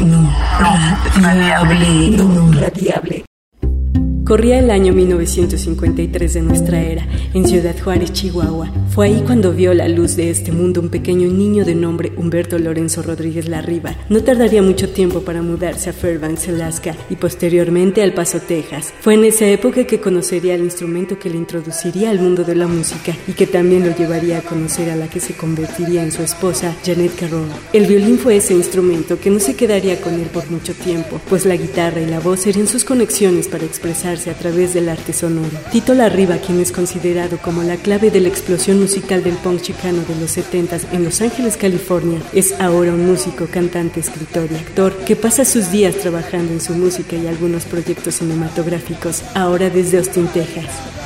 No, radiable, no, radiable. Corría el año 1953 de nuestra era, en Ciudad Juárez, Chihuahua. Fue ahí cuando vio la luz de este mundo un pequeño niño de nombre Humberto Lorenzo Rodríguez Larriba. No tardaría mucho tiempo para mudarse a Fairbanks, Alaska, y posteriormente al Paso, Texas. Fue en esa época que conocería el instrumento que le introduciría al mundo de la música y que también lo llevaría a conocer a la que se convertiría en su esposa, Janet Carroll. El violín fue ese instrumento que no se quedaría con él por mucho tiempo, pues la guitarra y la voz serían sus conexiones para expresar a través del arte sonoro. Tito Larriba, quien es considerado como la clave de la explosión musical del punk chicano de los 70 en Los Ángeles, California, es ahora un músico, cantante, escritor y actor que pasa sus días trabajando en su música y algunos proyectos cinematográficos, ahora desde Austin, Texas.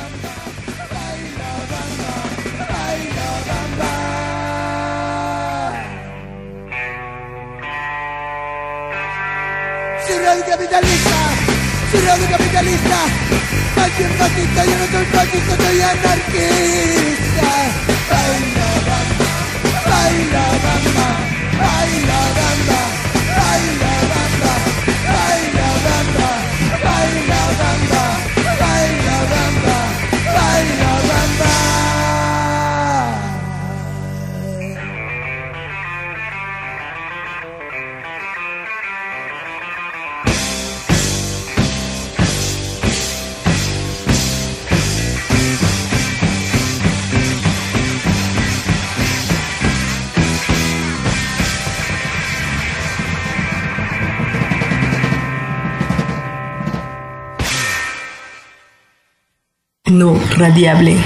No, radiable.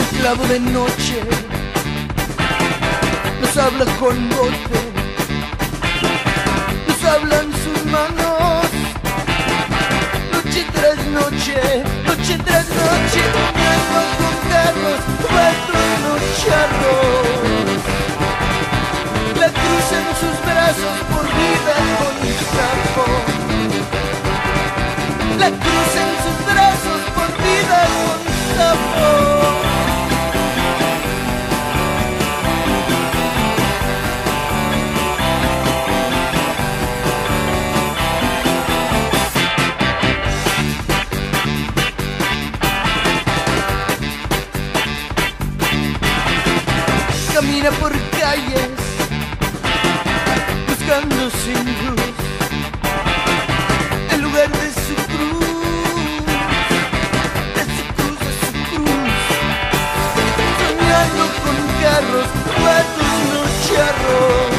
esclavo de noche nos habla con golpe nos hablan sus manos. Noche tras noche noche tras noche soñando con carros cuatro charros la cruz en sus brazos por vida con sapo. La cruz en sus brazos por vida con sapo camina por calles buscando sin luz el lugar de su cruz, de su cruz, de su cruz, soñando con carros, patos, no charros,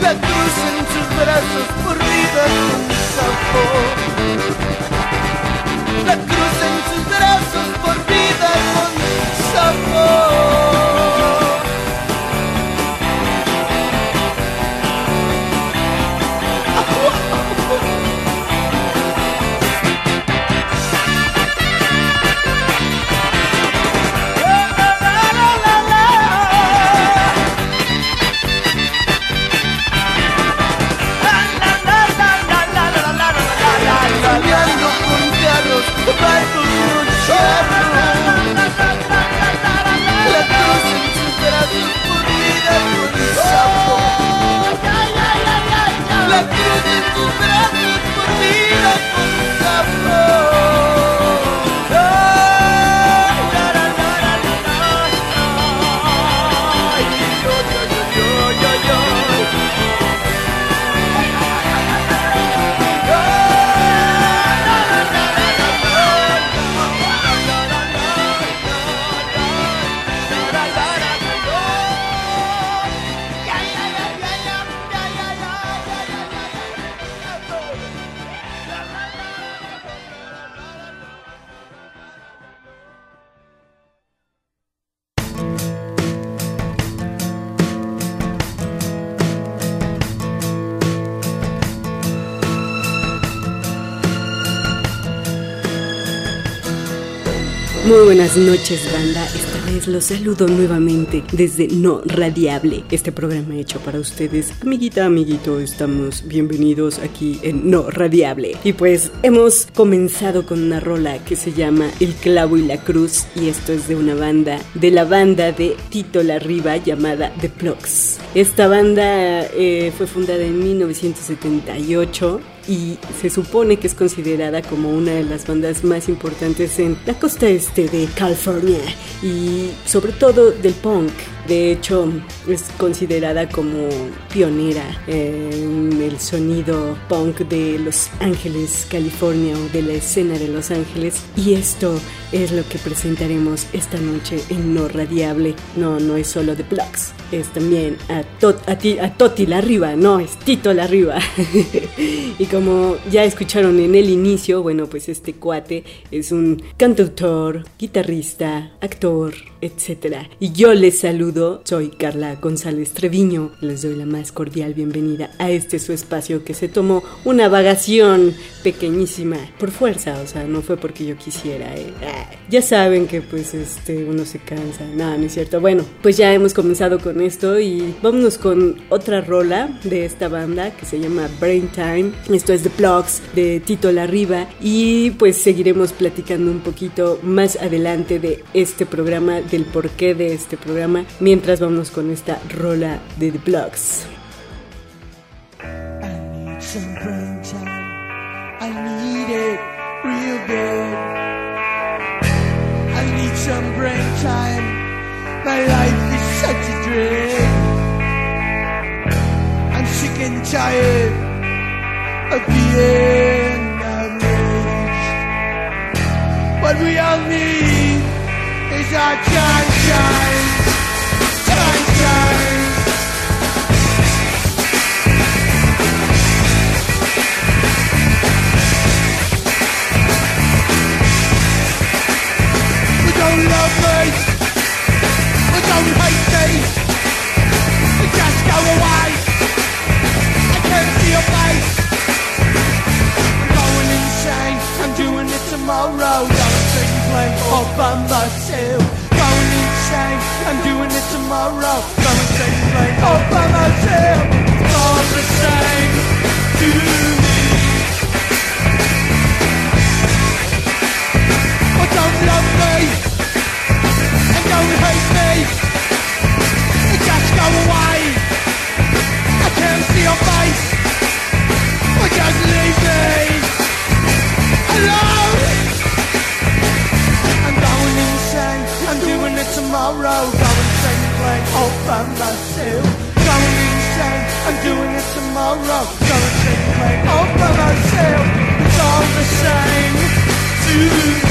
la cruz en sus brazos por vida con sabor, la cruz en sus brazos por vida con sabor. Noches, banda. Los saludo nuevamente desde No Radiable, este programa hecho para ustedes. Amiguita, amiguito, estamos bienvenidos aquí en No Radiable. Y pues hemos comenzado con una rola que se llama El clavo y la cruz, y esto es de una banda, de la banda de Tito Larriba llamada The Plugs. Esta banda eh, fue fundada en 1978 y se supone que es considerada como una de las bandas más importantes en la costa este de California y sobre todo del punk. De hecho, es considerada como pionera en el sonido punk de Los Ángeles, California o de la escena de Los Ángeles. Y esto es lo que presentaremos esta noche en No Radiable. No, no es solo de Plugs, es también a, ti, a Toti la arriba, no, es Tito la arriba. y como ya escucharon en el inicio, bueno, pues este cuate es un cantautor, guitarrista, actor, etc. Y yo les saludo, soy Carla González Treviño, les doy la más cordial bienvenida a este su espacio que se tomó una vagación pequeñísima por fuerza, o sea, no fue porque yo quisiera. Eh. Ah, ya saben que pues este uno se cansa, nada, no es cierto. Bueno, pues ya hemos comenzado con esto y vámonos con otra rola de esta banda que se llama Brain Time. Esto es The Plugs de Tito Larriba y pues seguiremos platicando un poquito más adelante de este programa del porqué de este programa mientras vamos con esta rola de The time. Sick and tired of being average. What we all need is our sunshine, sunshine. Don't love me, we don't hate me, just go away. I can't see your face. I'm going insane, I'm doing it tomorrow play all by myself. Going insane, I'm doing it tomorrow. Going insane, play all by myself. It's all the same to me. But don't love me sorrow Doesn't seem to make up for myself It's all the same. To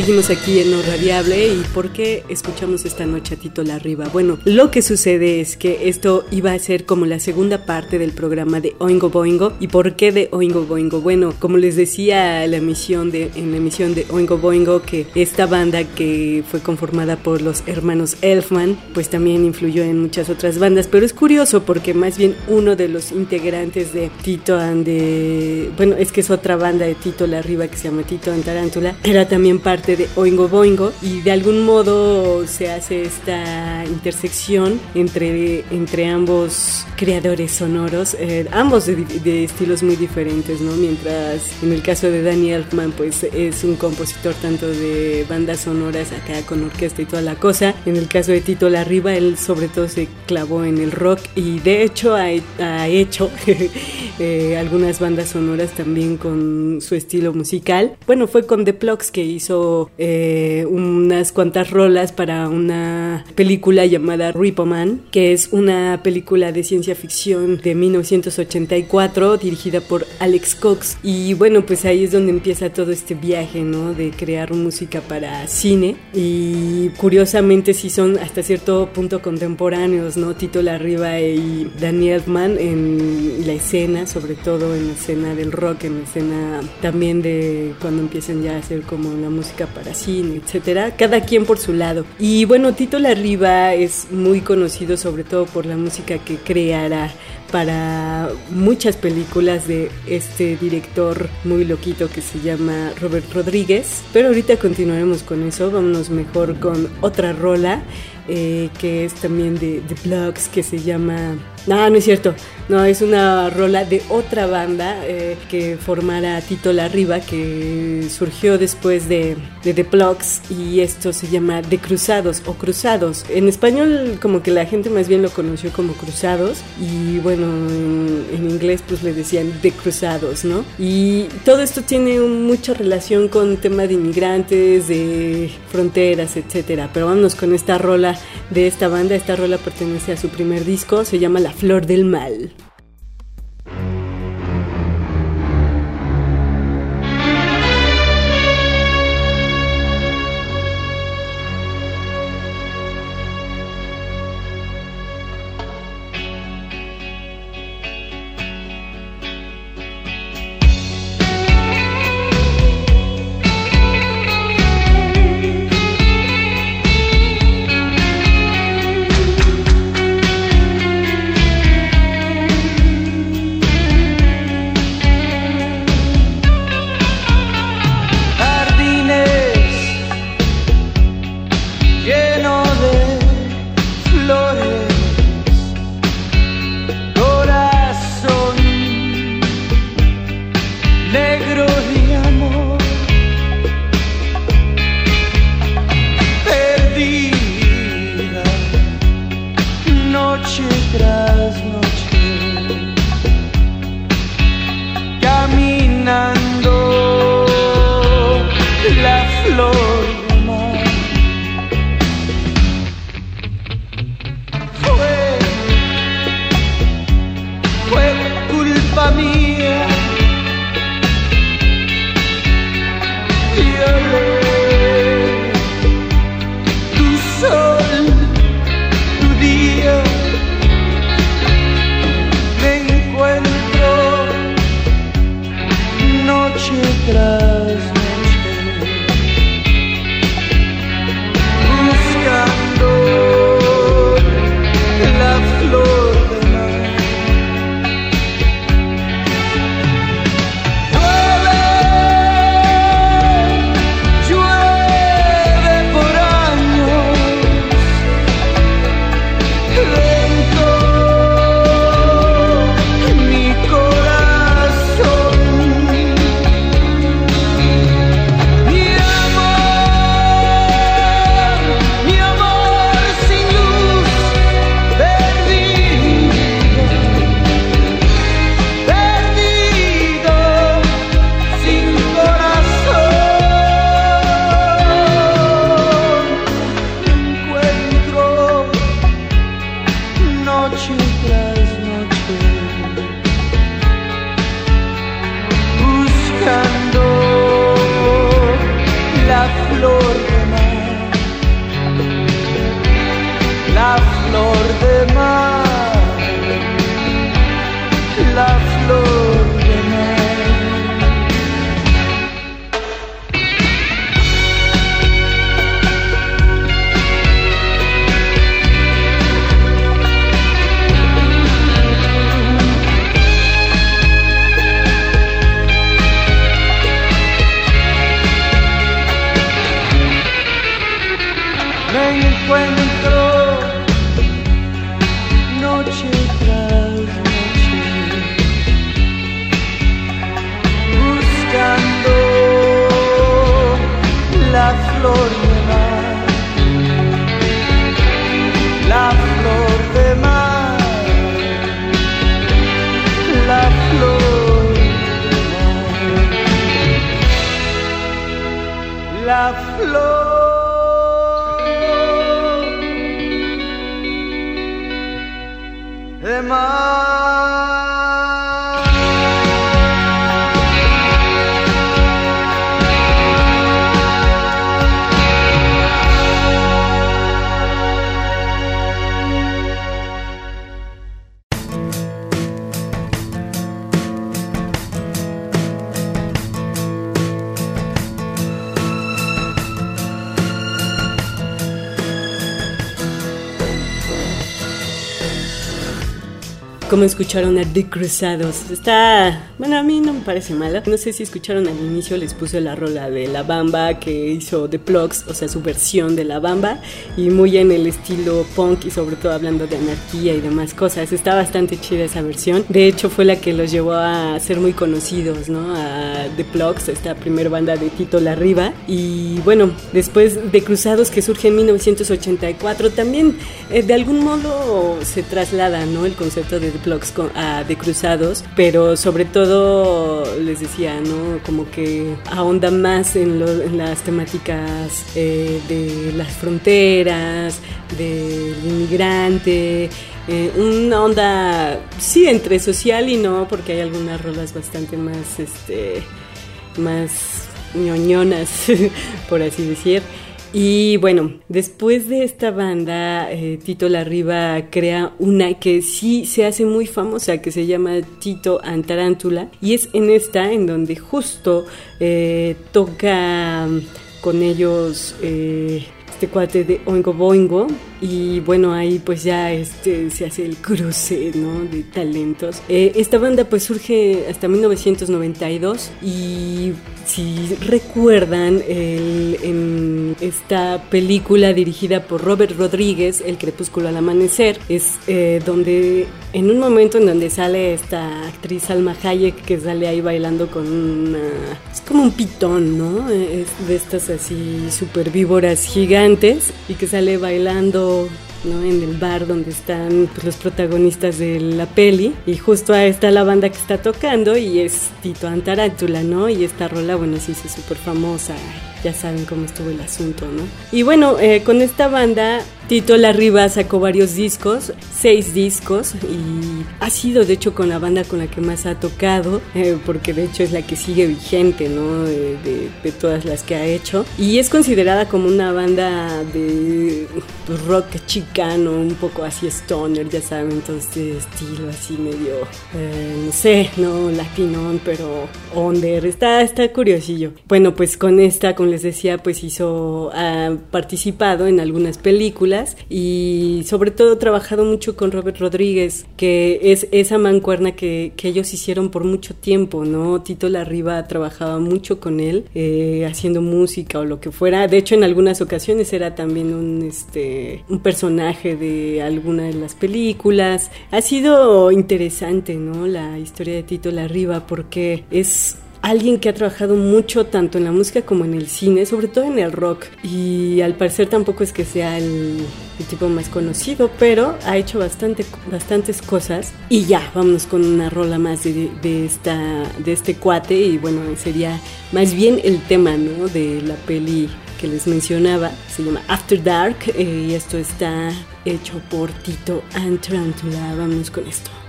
Seguimos aquí en No Radiable y ¿por qué escuchamos esta noche a Tito Larriba? Bueno, lo que sucede es que esto iba a ser como la segunda parte del programa de Oingo Boingo. ¿Y por qué de Oingo Boingo? Bueno, como les decía la emisión de, en la emisión de Oingo Boingo, que esta banda que fue conformada por los hermanos Elfman, pues también influyó en muchas otras bandas. Pero es curioso porque más bien uno de los integrantes de Tito and de... Bueno, es que es otra banda de Tito Larriba que se llama Tito and Tarántula. Era también parte de Oingo Boingo y de algún modo se hace esta intersección entre, entre ambos creadores sonoros, eh, ambos de, estilos muy diferentes, ¿no? Mientras en el caso de Danny Elfman pues es un compositor tanto de bandas sonoras acá con orquesta y toda la cosa, en el caso de Tito Larriba él sobre todo se clavó en el rock y de hecho ha, ha hecho eh, algunas bandas sonoras también con su estilo musical. Bueno, fue con The Plugs que hizo eh, unas cuantas rolas para una película llamada Repo Man, que es una película de ciencia ficción de 1984 dirigida por Alex Cox. Y bueno, pues ahí es donde empieza todo este viaje, ¿no? De crear música para cine. Y curiosamente sí son hasta cierto punto contemporáneos, ¿no? Tito Larriba y Daniel Mann en la escena, sobre todo en la escena del rock, en la escena también de cuando empiezan ya a hacer como la música para cine, etcétera, cada quien por su lado. Y bueno, Tito Larriba es muy conocido sobre todo por la música que creará para muchas películas de este director muy loquito que se llama Robert Rodríguez. Pero ahorita continuaremos con eso, vámonos mejor con otra rola eh, que es también de, de Blogs que se llama... No, no es cierto, no, es una rola de otra banda eh, que formara Tito Larriba, que surgió después de, The Plugs y esto se llama De Cruzados o Cruzados. En español como que la gente más bien lo conoció como Cruzados y bueno, en, inglés pues le decían De Cruzados, ¿no? Y todo esto tiene mucha relación con tema de inmigrantes, de fronteras, etcétera. Pero vámonos con esta rola de esta banda. Esta rola pertenece a su primer disco, se llama La Flor del Mal. te traz. love flows. Como escucharon a The Cruzados. Está. Bueno, a mí no me parece mala. No sé si escucharon al inicio, les puse la rola de La Bamba que hizo The Plugs, o sea, su versión de La Bamba. Y muy en el estilo punk y sobre todo hablando de anarquía y demás cosas. Está bastante chida esa versión. De hecho, fue la que los llevó a ser muy conocidos, ¿no? A The Plugs, esta primera banda de Tito Larriba. Y bueno, después de Cruzados que surge en 1984, también eh, de algún modo se traslada, ¿no? El concepto de The Plugs con- a The Cruzados, pero sobre todo les decía, ¿no? Como que ahonda más en las temáticas eh, de las fronteras, del inmigrante, eh, una onda, sí, entre social y no, porque hay algunas rolas bastante más, este, más ñoñonas, por así decir. Y bueno, después de esta banda, eh, Tito Larriba crea una que sí se hace muy famosa, que se llama Tito Antarántula. Y es en esta en donde justo eh, toca con ellos eh, este cuate de Oingo Boingo. Y bueno, ahí pues ya este, se hace el cruce ¿no? de talentos. Eh, esta banda pues surge hasta 1992 y si recuerdan el- en esta película dirigida por Robert Rodríguez, El crepúsculo al amanecer, es eh, donde en un momento en donde sale esta actriz Salma Hayek que sale ahí bailando con una... es como un pitón, ¿no? Es de estas así super víboras gigantes y que sale bailando ¿no? en el bar donde están pues, los protagonistas de la peli y justo ahí está la banda que está tocando y es Tito Antarántula, ¿no? Y esta rola, bueno, sí, sí, súper famosa, ya saben cómo estuvo el asunto, ¿no? Y bueno, eh, con esta banda, Tito Larriba sacó varios discos, seis discos, y ha sido de hecho con la banda con la que más ha tocado, eh, porque de hecho es la que sigue vigente, ¿no? De, de- de todas las que ha hecho. Y es considerada como una banda de pues, rock chicano, un poco así stoner, ya saben, entonces estilo así medio, eh, no sé, no latinón, pero under, está, está curiosillo. Bueno, pues con esta, como les decía, pues hizo, ha participado en algunas películas y sobre todo trabajado mucho con Robert Rodríguez, que es esa mancuerna que, que ellos hicieron por mucho tiempo, ¿no? Tito Larriba trabajaba mucho con él, eh, haciendo música o lo que fuera. De hecho, en algunas ocasiones era también un, este, un personaje de alguna de las películas. Ha sido interesante, ¿no? La historia de Tito Larriba, porque es alguien que ha trabajado mucho tanto en la música como en el cine, sobre todo en el rock. Y al parecer tampoco es que sea el, tipo más conocido, pero ha hecho bastante, bastantes cosas. Y ya, vámonos con una rola más de, de esta, de este cuate. Y bueno, sería más bien el tema ¿no? de la peli que les mencionaba. Se llama After Dark eh, y esto está hecho por Tito Antarantula. Vámonos con esto.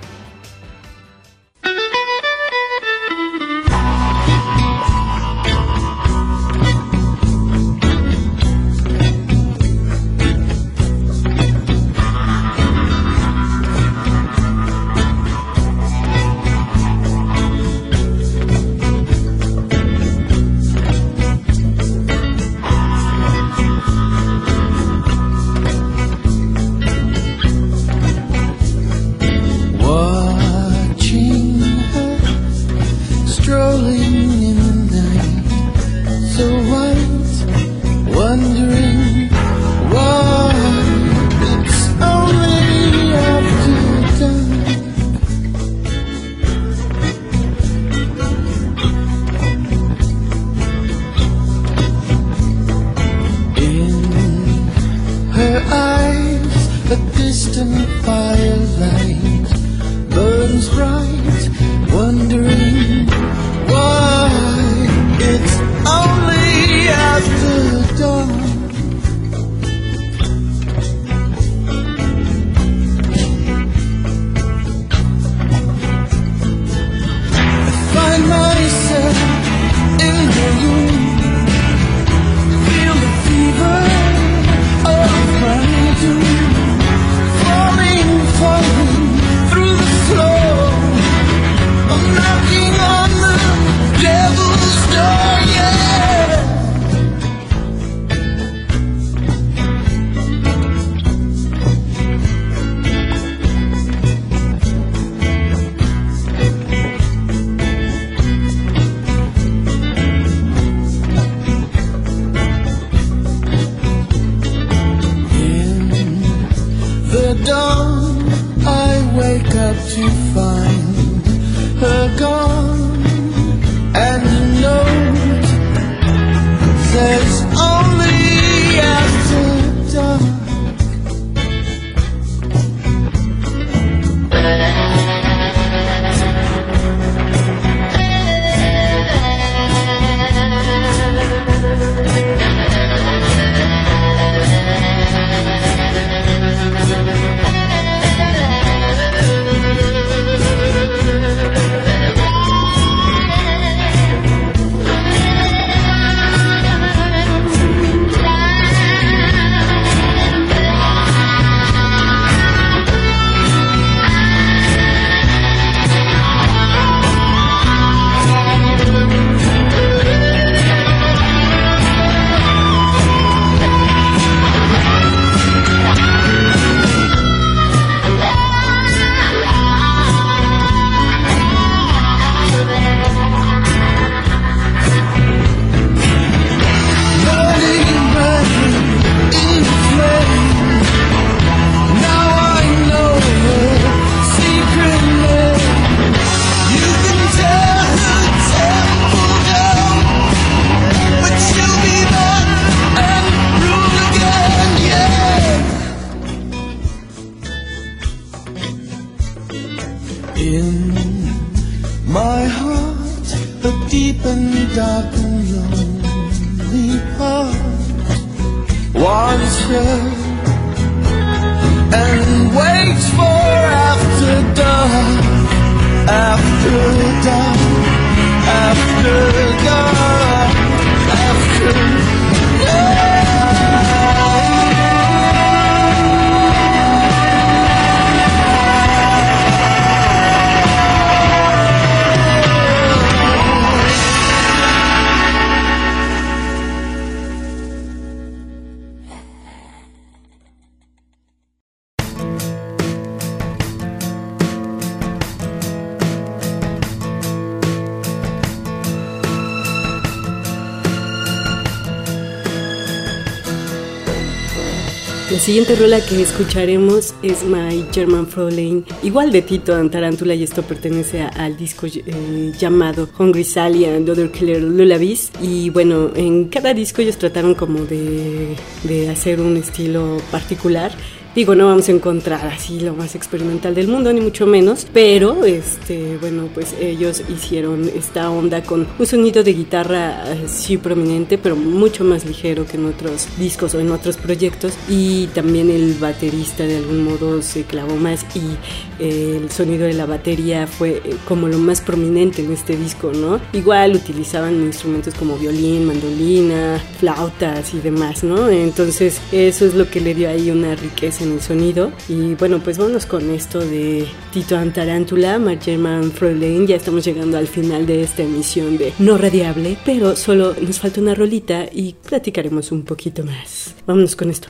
Dark and lonely heart wants her and waits for after dark, after dark, after dark, siguiente rola que escucharemos es My German Fräulein, igual de Tito and Tarántula, y esto pertenece a- al disco eh, llamado Hungry Sally and Other Killer Lullabies. Y bueno, en cada disco ellos trataron como de, de hacer un estilo particular. Digo, no vamos a encontrar así lo más experimental del mundo, ni mucho menos, pero este, bueno, pues ellos hicieron esta onda con un sonido de guitarra eh, sí prominente, pero mucho más ligero que en otros discos o en otros proyectos, y también el baterista de algún modo se clavó más y eh, el sonido de la batería fue eh, como lo más prominente en este disco, ¿no? Igual utilizaban instrumentos como violín, mandolina, flautas y demás, ¿no? Entonces eso es lo que le dio ahí una riqueza en el sonido. Y bueno, pues vámonos con esto de Tito Antarántula, Margerman Fräulein. Ya estamos llegando al final de esta emisión de No Radiable, pero solo nos falta una rolita y platicaremos un poquito más. Vámonos con esto.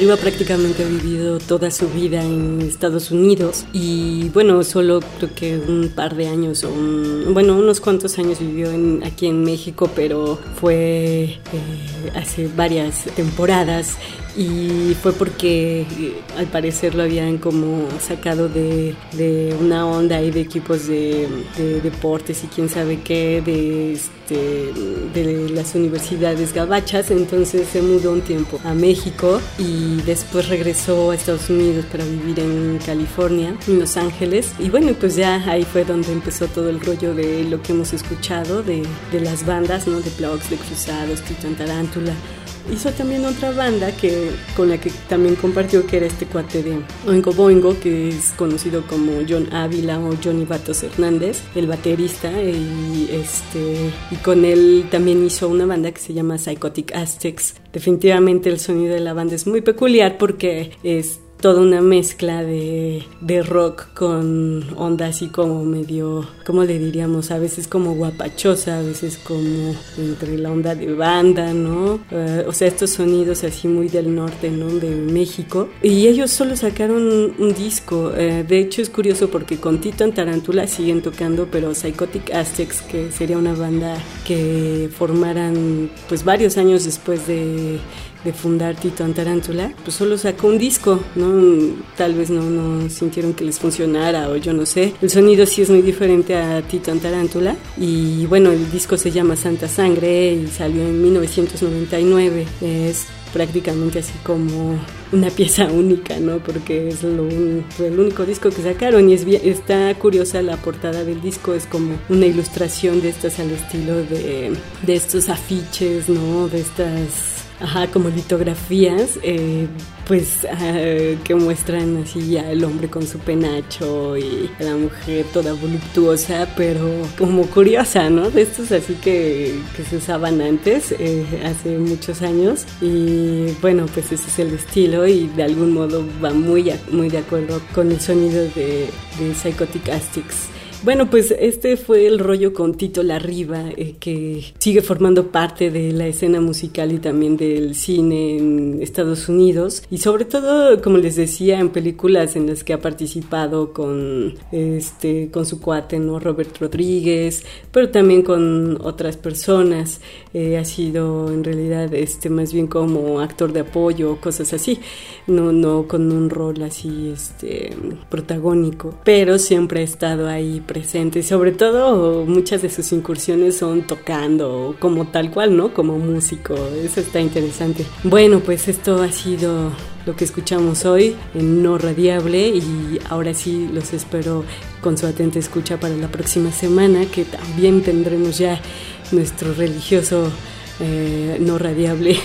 Larriba prácticamente ha vivido toda su vida en Estados Unidos y bueno, solo creo que un par de años o bueno, unos cuantos años vivió en, aquí en México, pero fue eh, hace varias temporadas y fue porque al parecer lo habían como sacado de, de una onda y de equipos de, de, deportes y quién sabe qué de, este, de las universidades gabachas entonces se mudó un tiempo a México y después regresó a Estados Unidos para vivir en California en Los Ángeles y bueno pues ya ahí fue donde empezó todo el rollo de lo que hemos escuchado de, de las bandas ¿no? de Plugs, de Cruzados, Titan Tarántula hizo también otra banda que, con la que también compartió, que era este cuate de Oingo Boingo, que es conocido como John Ávila o Johnny Batos Hernández, el baterista, y, este, y con él también hizo una banda que se llama Psychotic Aztecs. Definitivamente el sonido de la banda es muy peculiar porque es toda una mezcla de, de, rock con onda así como medio, ¿cómo le diríamos? A veces como guapachosa, a veces como entre la onda de banda, ¿no? Eh, o sea, estos sonidos así muy del norte, ¿no? De México. Y ellos solo sacaron un disco. Eh, de hecho, es curioso porque con Tito en Tarantula siguen tocando, pero Psychotic Aztecs, que sería una banda que formaran pues varios años después de de fundar Tito Tarántula, pues solo sacó un disco, ¿no? Tal vez no, no sintieron que les funcionara o yo no sé. El sonido sí es muy diferente a Tito Tarántula y bueno, el disco se llama Santa Sangre y salió en 1999. Es prácticamente así como una pieza única, ¿no? Porque es lo el único disco que sacaron y es está curiosa la portada del disco, es como una ilustración de estas al estilo de, de estos afiches, ¿no? De estas ajá, como litografías, eh, pues ah, que muestran así al hombre con su penacho y la mujer toda voluptuosa, pero como curiosa, ¿no? De estos así que, que se usaban antes, eh, hace muchos años. Y bueno, pues ese es el estilo y de algún modo va muy, muy de acuerdo con el sonido de, de Psychotic Astics. Bueno, pues este fue el rollo con Tito Larriba, eh, que sigue formando parte de la escena musical y también del cine en Estados Unidos. Y sobre todo, como les decía, en películas en las que ha participado con, este, con su cuate, ¿no? Robert Rodríguez, pero también con otras personas. Eh, ha sido en realidad este, más bien como actor de apoyo, cosas así. No, no con un rol así este, protagónico, pero siempre ha estado ahí presente sobre todo muchas de sus incursiones son tocando como tal cual, ¿no? Como músico, eso está interesante. Bueno, pues esto ha sido lo que escuchamos hoy en No Radiable y ahora sí los espero con su atenta escucha para la próxima semana que también tendremos ya nuestro religioso eh, no radiable.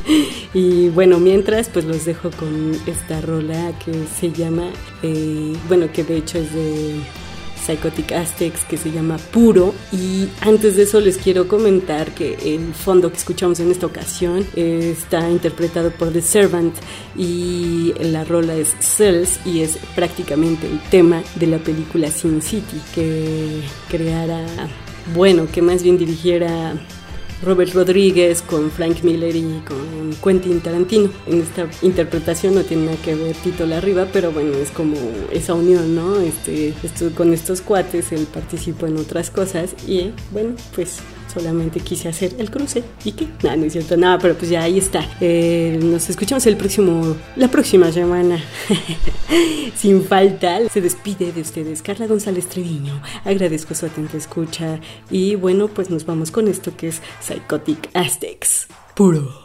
y bueno, mientras pues los dejo con esta rola que se llama, eh, bueno, que de hecho es de Psychotic Aztecs que se llama Puro. Y antes de eso les quiero comentar que el fondo que escuchamos en esta ocasión está interpretado por The Servant y la rola es Cells y es prácticamente el tema de la película Sin City que creara, bueno, que más bien dirigiera Robert Rodríguez, con Frank Miller y con Quentin Tarantino. En esta interpretación no tiene nada que ver Tito Larriba, pero bueno, es como esa unión, ¿no? Este, con estos cuates él participó en otras cosas y bueno, pues solamente quise hacer el cruce y que nada, no es cierto, nada, pero pues ya ahí está. Eh, nos escuchamos el próximo, la próxima semana. Sin falta, se despide de ustedes Carla González Treviño. Agradezco su atenta escucha y bueno, pues nos vamos con esto que es Psychotic Aztecs. Puro.